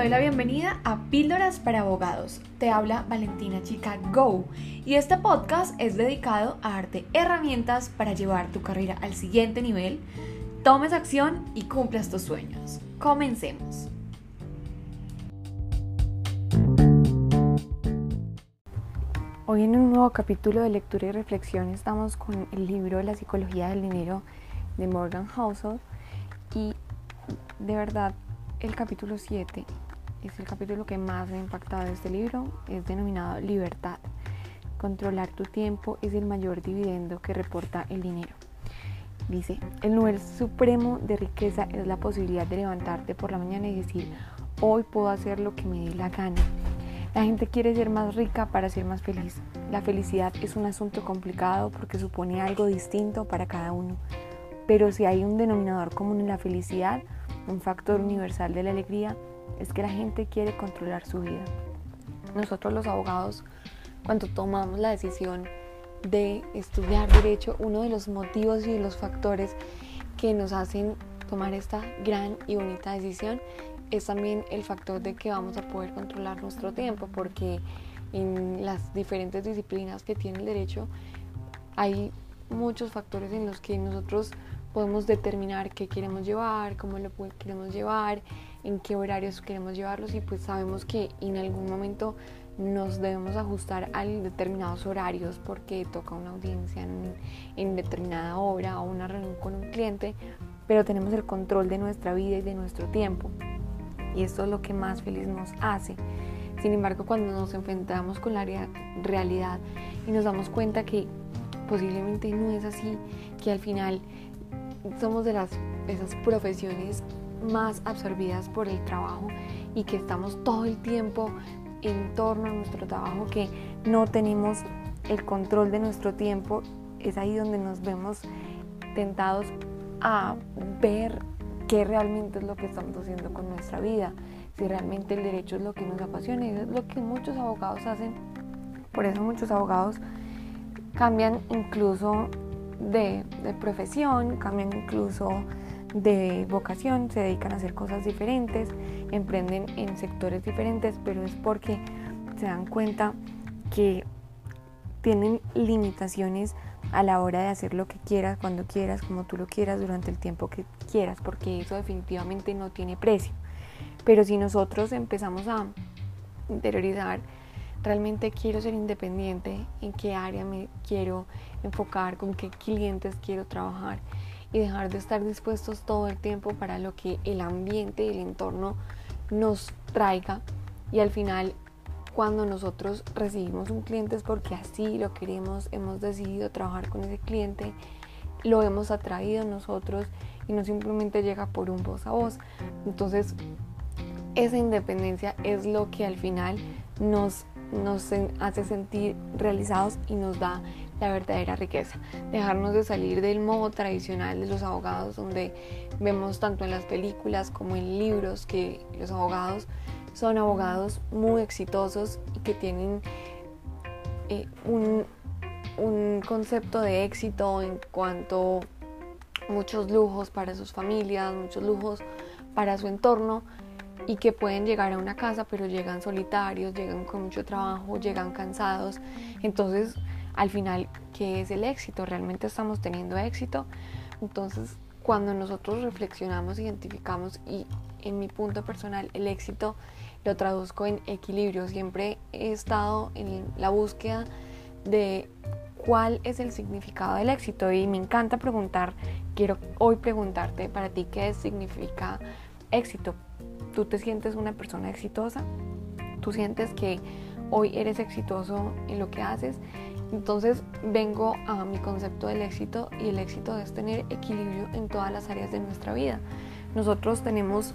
doy la bienvenida a Píldoras para Abogados. Te habla Valentina Chica Go y este podcast es dedicado a darte herramientas para llevar tu carrera al siguiente nivel, tomes acción y cumplas tus sueños. Comencemos. Hoy en un nuevo capítulo de lectura y reflexión estamos con el libro La psicología del dinero de Morgan Housel y de verdad el capítulo 7 es el capítulo que más me ha impactado de este libro, es denominado Libertad. Controlar tu tiempo es el mayor dividendo que reporta el dinero. Dice, el nivel supremo de riqueza es la posibilidad de levantarte por la mañana y decir, hoy puedo hacer lo que me dé la gana. La gente quiere ser más rica para ser más feliz. La felicidad es un asunto complicado porque supone algo distinto para cada uno. Pero si hay un denominador común en la felicidad, un factor universal de la alegría es que la gente quiere controlar su vida. Nosotros los abogados, cuando tomamos la decisión de estudiar derecho, uno de los motivos y de los factores que nos hacen tomar esta gran y bonita decisión es también el factor de que vamos a poder controlar nuestro tiempo, porque en las diferentes disciplinas que tiene el derecho hay muchos factores en los que nosotros podemos determinar qué queremos llevar, cómo lo queremos llevar, en qué horarios queremos llevarlos y pues sabemos que en algún momento nos debemos ajustar a determinados horarios porque toca una audiencia en, en, determinada hora o una reunión con un cliente, pero tenemos el control de nuestra vida y de nuestro tiempo. Y esto es lo que más feliz nos hace. Sin embargo, cuando nos enfrentamos con la realidad y nos damos cuenta que posiblemente no es así, que al final somos de las, esas profesiones más absorbidas por el trabajo y que estamos todo el tiempo en torno a nuestro trabajo, que no tenemos el control de nuestro tiempo, es ahí donde nos vemos tentados a ver qué realmente es lo que estamos haciendo con nuestra vida, si realmente el derecho es lo que nos apasiona y es lo que muchos abogados hacen. Por eso muchos abogados cambian incluso de, profesión, cambian incluso de vocación, se dedican a hacer cosas diferentes, emprenden en sectores diferentes, pero es porque se dan cuenta que tienen limitaciones a la hora de hacer lo que quieras, cuando quieras, como tú lo quieras, durante el tiempo que quieras, porque eso definitivamente no tiene precio. Pero si nosotros empezamos a interiorizar realmente quiero ser independiente, en qué área me quiero enfocar, con qué clientes quiero trabajar y dejar de estar dispuestos todo el tiempo para lo que el ambiente y el entorno nos traiga y al final cuando nosotros recibimos un cliente es porque así lo queremos, hemos decidido trabajar con ese cliente, lo hemos atraído nosotros y no simplemente llega por un voz a voz. Entonces, esa independencia es lo que al final nos nos hace sentir realizados y nos da la verdadera riqueza. Dejarnos de salir del modo tradicional de los abogados donde vemos tanto en las películas como en libros que los abogados son abogados muy exitosos y que tienen eh, un, un concepto de éxito en cuanto muchos lujos para sus familias, muchos lujos para su entorno, y que pueden llegar a una casa pero llegan solitarios, llegan con mucho trabajo, llegan cansados. Entonces, al final, ¿qué es el éxito? ¿Realmente estamos teniendo éxito? Entonces, cuando nosotros reflexionamos, identificamos y en mi punto personal el éxito lo traduzco en equilibrio. Siempre he estado en la búsqueda de cuál es el significado del éxito y me encanta preguntar, quiero hoy preguntarte para ti qué significa éxito tú te sientes una persona exitosa, tú sientes que hoy eres exitoso en lo que haces, entonces vengo a mi concepto del éxito y el éxito es tener equilibrio en todas las áreas de nuestra vida. Nosotros tenemos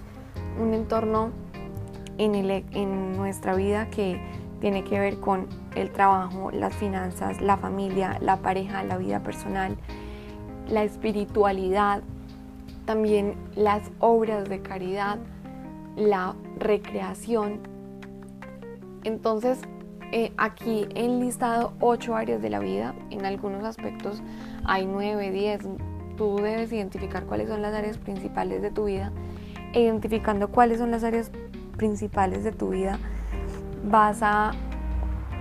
un entorno en, en nuestra vida que tiene que ver con el trabajo, las finanzas, la familia, la pareja, la vida personal, la espiritualidad, también las obras de caridad, la recreación. Entonces, eh, aquí he enlistado ocho áreas de la vida. En algunos aspectos hay nueve, diez. Tú debes identificar cuáles son las áreas principales de tu vida identificando cuáles son las áreas principales de tu vida, vas a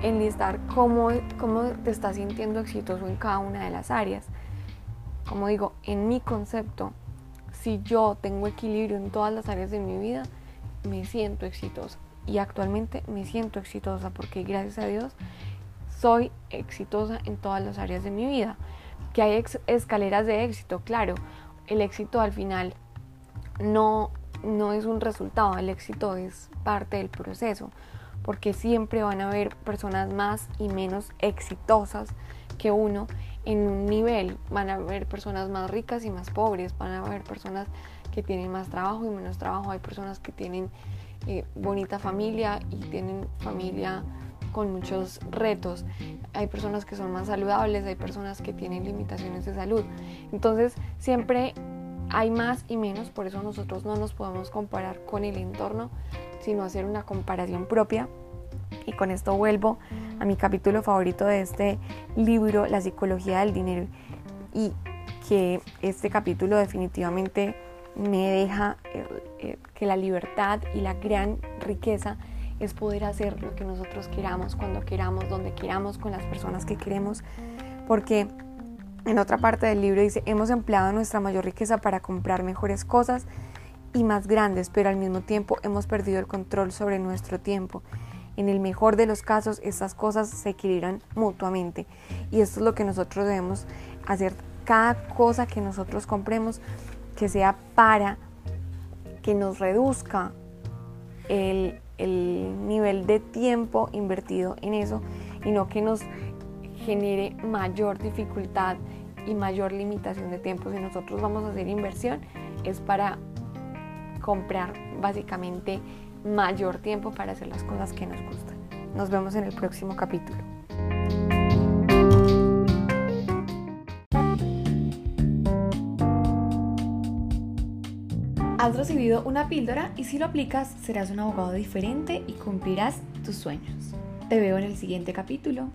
enlistar cómo, cómo te estás sintiendo exitoso en cada una de las áreas. Como digo, en mi concepto, si yo tengo equilibrio en todas las áreas de mi vida, me siento exitosa. Y actualmente me siento exitosa porque gracias a Dios soy exitosa en todas las áreas de mi vida. Que hay escaleras de éxito, claro. El éxito al final no, no es un resultado, el éxito es parte del proceso, porque siempre van a haber personas más y menos exitosas que uno en un nivel. Van a haber personas más ricas y más pobres, van a haber personas que tienen más trabajo y menos trabajo, hay personas que tienen eh, bonita familia y tienen familia con muchos retos. Hay personas que son más saludables, hay personas que tienen limitaciones de salud. Entonces siempre hay más y menos, por eso nosotros no nos podemos comparar con el entorno, sino hacer una comparación propia. Y con esto vuelvo a mi capítulo favorito de este libro, La psicología del dinero. Y que este capítulo definitivamente me deja eh, eh, que la libertad y la gran riqueza es poder hacer lo que nosotros queramos, cuando queramos, donde queramos, con las personas que queremos, porque en otra parte del libro dice, hemos empleado nuestra mayor riqueza para comprar mejores cosas y más grandes, pero al mismo tiempo hemos perdido el control sobre nuestro tiempo. En el mejor de los casos, estas cosas se equilibran mutuamente. Y esto es lo que nosotros debemos hacer. Cada cosa que nosotros compremos, que sea para que nos reduzca el, el nivel de tiempo invertido en eso y no que nos genere mayor dificultad y mayor limitación de tiempo. Si nosotros vamos a hacer inversión es para comprar básicamente mayor tiempo para hacer las cosas que nos gustan. Nos vemos en el próximo capítulo. Has recibido una píldora y si lo aplicas serás un abogado diferente y cumplirás tus sueños. Te veo en el siguiente capítulo.